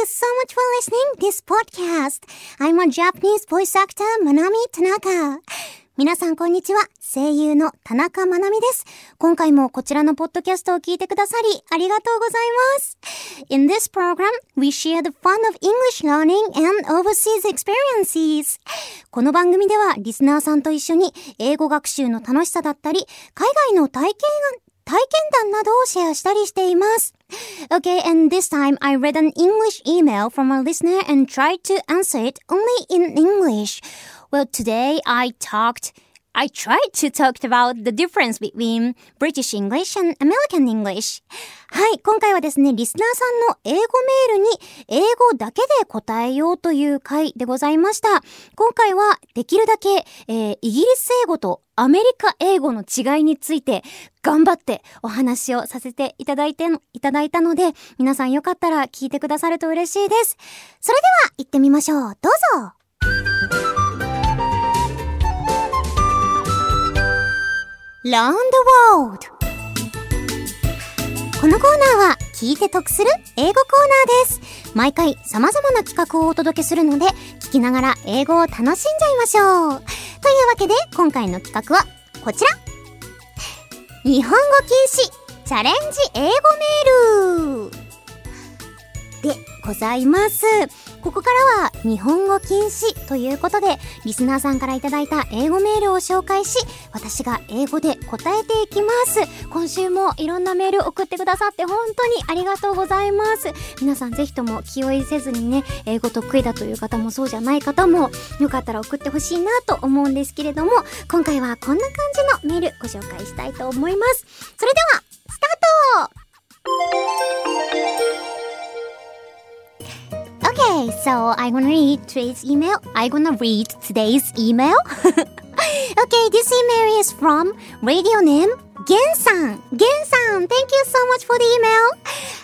you so much for listening this podcast. I'm a Japanese voice actor, Manami Tanaka. 皆さんこんにちは。声優の田中まなみです。今回もこちらのポッドキャストを聞いてくださりありがとうございます。In this program, we share the fun of English learning and overseas experiences. この番組ではリスナーさんと一緒に英語学習の楽しさだったり、海外の体験体験談などをシェアしたりしています。Okay, and this time I read an English email from a listener and tried to answer it only in English. Well, today I talked I tried to talk about the difference between British English and American English. はい、今回はですね、リスナーさんの英語メールに英語だけで答えようという回でございました。今回はできるだけ、えー、イギリス英語とアメリカ英語の違いについて頑張ってお話をさせていただいて、いただいたので、皆さんよかったら聞いてくださると嬉しいです。それでは行ってみましょう。どうぞ Learn the World このコーナーは聞いて得する英語コーナーです。毎回様々な企画をお届けするので、聞きながら英語を楽しんじゃいましょう。というわけで、今回の企画はこちら日本語禁止チャレンジ英語メールでございます。ここからは日本語禁止ということで、リスナーさんからいただいた英語メールを紹介し、私が英語で答えていきます。今週もいろんなメール送ってくださって本当にありがとうございます。皆さんぜひとも気負いせずにね、英語得意だという方もそうじゃない方も、よかったら送ってほしいなと思うんですけれども、今回はこんな感じのメールご紹介したいと思います。それでは、Okay, so I wanna read today's email. I wanna read today's email. okay, this email is from radio name Gen-san. Gen-san, thank you so much for the email.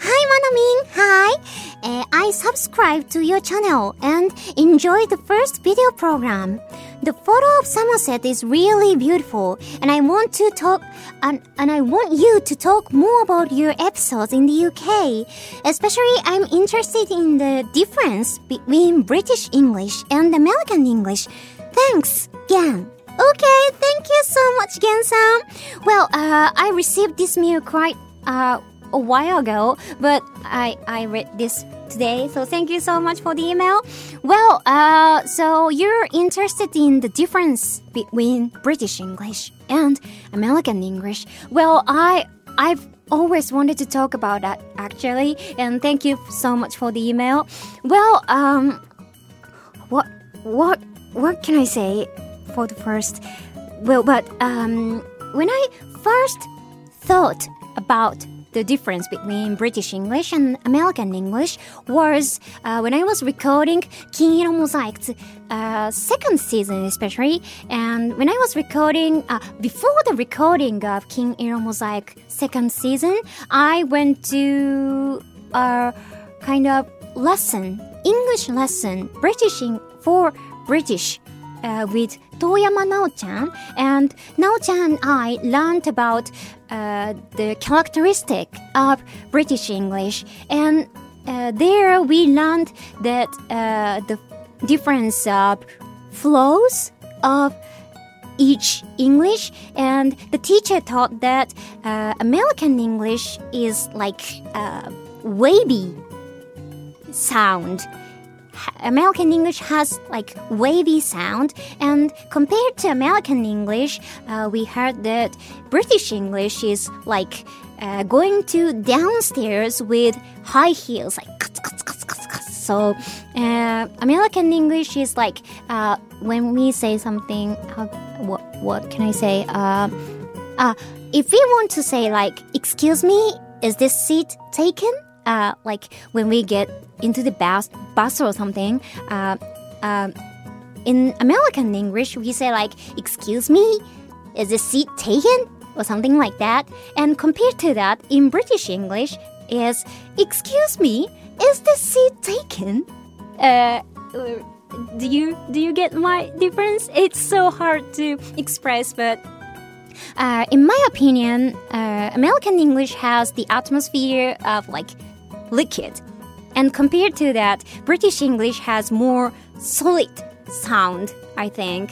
Hi, Manamin. Hi. Uh, I subscribed to your channel and enjoyed the first video program. The photo of Somerset is really beautiful, and I want to talk and, and I want you to talk more about your episodes in the UK. Especially, I'm interested in the difference between British English and American English. Thanks, Gen. Okay, thank you so much, Gen-san. Well, uh, I received this mail quite uh, a while ago, but I I read this today. So thank you so much for the email. Well, uh, so you're interested in the difference between British English and American English. Well, I I've always wanted to talk about that actually, and thank you so much for the email. Well, um, what what what can I say for the first? Well, but um, when I first thought about the difference between British English and American English was uh, when I was recording Kiniro Mosaic's uh, second season, especially, and when I was recording uh, before the recording of King Kiniro Mosaic second season, I went to a kind of lesson, English lesson, British in, for British uh, with Toyama Nao-chan, and Nao-chan and I learned about uh, the characteristic of British English, and uh, there we learned that uh, the difference of flows of each English, and the teacher taught that uh, American English is like a wavy sound American English has like wavy sound, and compared to American English, uh, we heard that British English is like uh, going to downstairs with high heels, like so. Uh, American English is like uh, when we say something. what what can I say? Uh, uh, if we want to say like, "Excuse me, is this seat taken?" Uh, like when we get into the bus, bus or something, uh, uh, in American English, we say like, "Excuse me, is the seat taken?" or something like that. And compared to that, in British English, is "Excuse me, is the seat taken?" Uh, do you do you get my difference? It's so hard to express, but uh, in my opinion, uh, American English has the atmosphere of like liquid. And compared to that, British English has more solid sound, I think.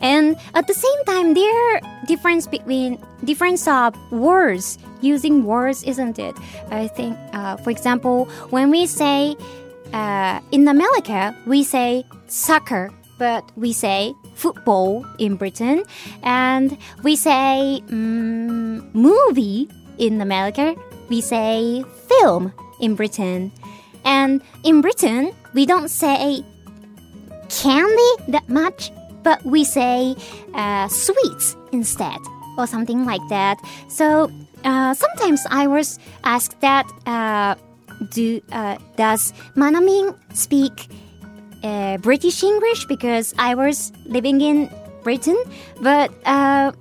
And at the same time, there are difference between difference of words using words, isn't it? I think, uh, for example, when we say uh, in America, we say soccer, but we say football in Britain, and we say um, movie in America, we say film in Britain. And in Britain, we don't say candy that much, but we say uh, sweets instead, or something like that. So uh, sometimes I was asked that, uh, do uh, does Manamin speak uh, British English because I was living in Britain, but uh,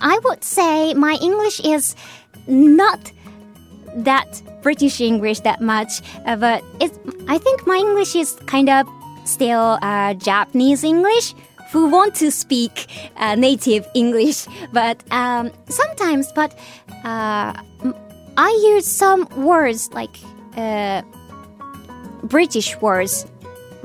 I would say my English is not that British English that much, uh, but it's, I think my English is kind of still uh, Japanese English. Who want to speak uh, native English, but um, sometimes, but uh, I use some words like uh, British words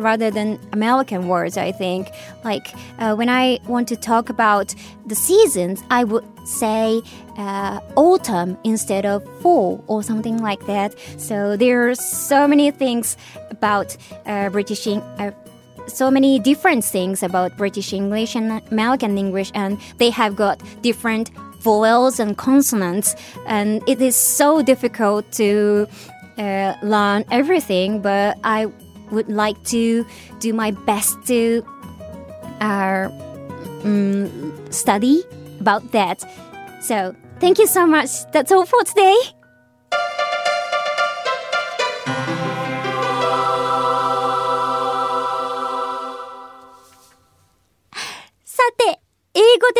rather than American words, I think. Like uh, when I want to talk about the seasons, I would say uh, autumn instead of fall or something like that. So there are so many things about uh, British. Uh, so many different things about British English and American English, and they have got different vowels and consonants, and it is so difficult to uh, learn everything. But I would like to do my best to uh, um, study about that. So, thank you so much. That's all for today.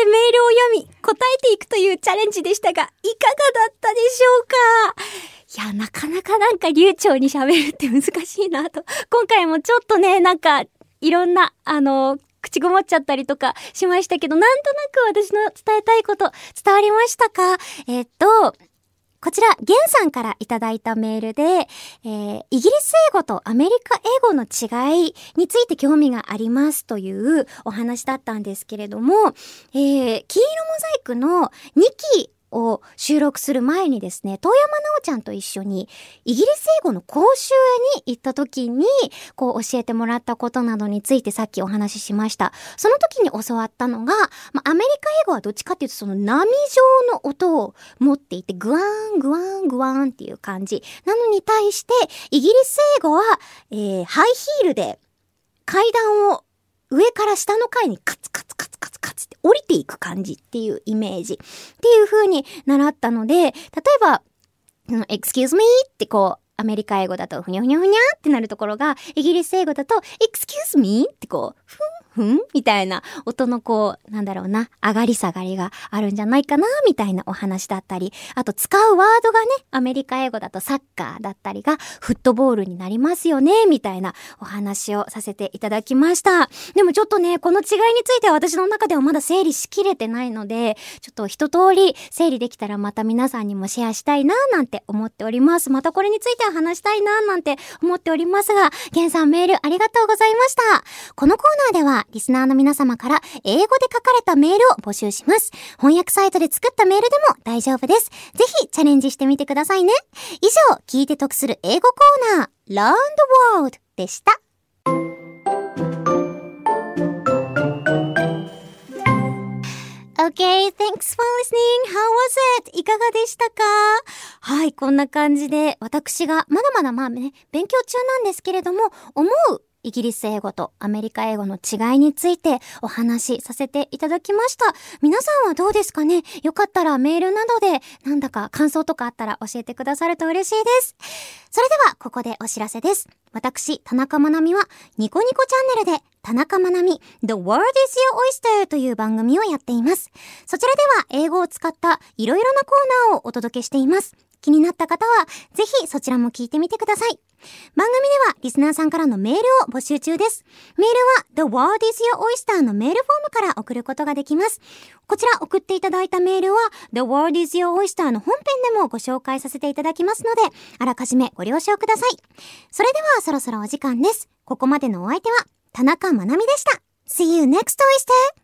メールを読み、答えていくというチャレンジでしたが、いかがだったでしょうか？いや、なかなかなんか流暢に喋るって難しいなと。今回もちょっとね、なんか、いろんな、あの、口ごもっちゃったりとかしましたけど、なんとなく私の伝えたいこと伝わりましたか？えっと、こちら、ゲンさんからいただいたメールで、えー、イギリス英語とアメリカ英語の違いについて興味がありますというお話だったんですけれども、えー、黄色モザイクの2期を収録する前にですね、遠山奈緒ちゃんと一緒にイギリス英語の講習に行った時に、こう教えてもらったことなどについてさっきお話ししました。その時に教わったのが、まあ、アメリカ英語はどっちかっていうとその波状の音を持っていて、グワーン、グワーン、グワーンっていう感じ。なのに対して、イギリス英語は、えー、ハイヒールで階段を上から下の階にカツカツカツカツカツって降りていく感じっていうイメージ。っていう風に習ったので、例えば、excuse me? ってこう、アメリカ英語だとふにゃふにゃふにゃってなるところが、イギリス英語だと excuse me? ってこう、ふんふん？みたいな音のこう、なんだろうな、上がり下がりがあるんじゃないかなみたいなお話だったり、あと使うワードがね、アメリカ英語だとサッカーだったりがフットボールになりますよね、みたいなお話をさせていただきました。でもちょっとね、この違いについては私の中ではまだ整理しきれてないので、ちょっと一通り整理できたらまた皆さんにもシェアしたいな、なんて思っております。またこれについては話したいな、なんて思っておりますが、ゲンさんメールありがとうございました。このコーナーでは、リスナーの皆様から英語で書かれたメールを募集します。翻訳サイトで作ったメールでも大丈夫です。ぜひチャレンジしてみてくださいね。以上、聞いて得する英語コーナー、Learn the World でした。Okay, thanks for listening. How was it? いかがでしたか？はい、こんな感じで私がまだまだまあね、勉強中なんですけれども、思うイギリス英語とアメリカ英語の違いについてお話しさせていただきました。皆さんはどうですかね？よかったらメールなどでなんだか感想とかあったら教えてくださると嬉しいです。それではここでお知らせです。私、田中まなみはニコニコチャンネルで田中まなみ The World is Your Oyster という番組をやっています。そちらでは英語を使ったいろいろなコーナーをお届けしています。気になった方は、ぜひそちらも聞いてみてください。番組ではリスナーさんからのメールを募集中です。メールは The World is Your Oyster のメールフォームから送ることができます。こちら送っていただいたメールは The World is Your Oyster の本編でもご紹介させていただきますので、あらかじめご了承ください。それではそろそろお時間です。ここまでのお相手は田中まなみでした。See you next Oyster!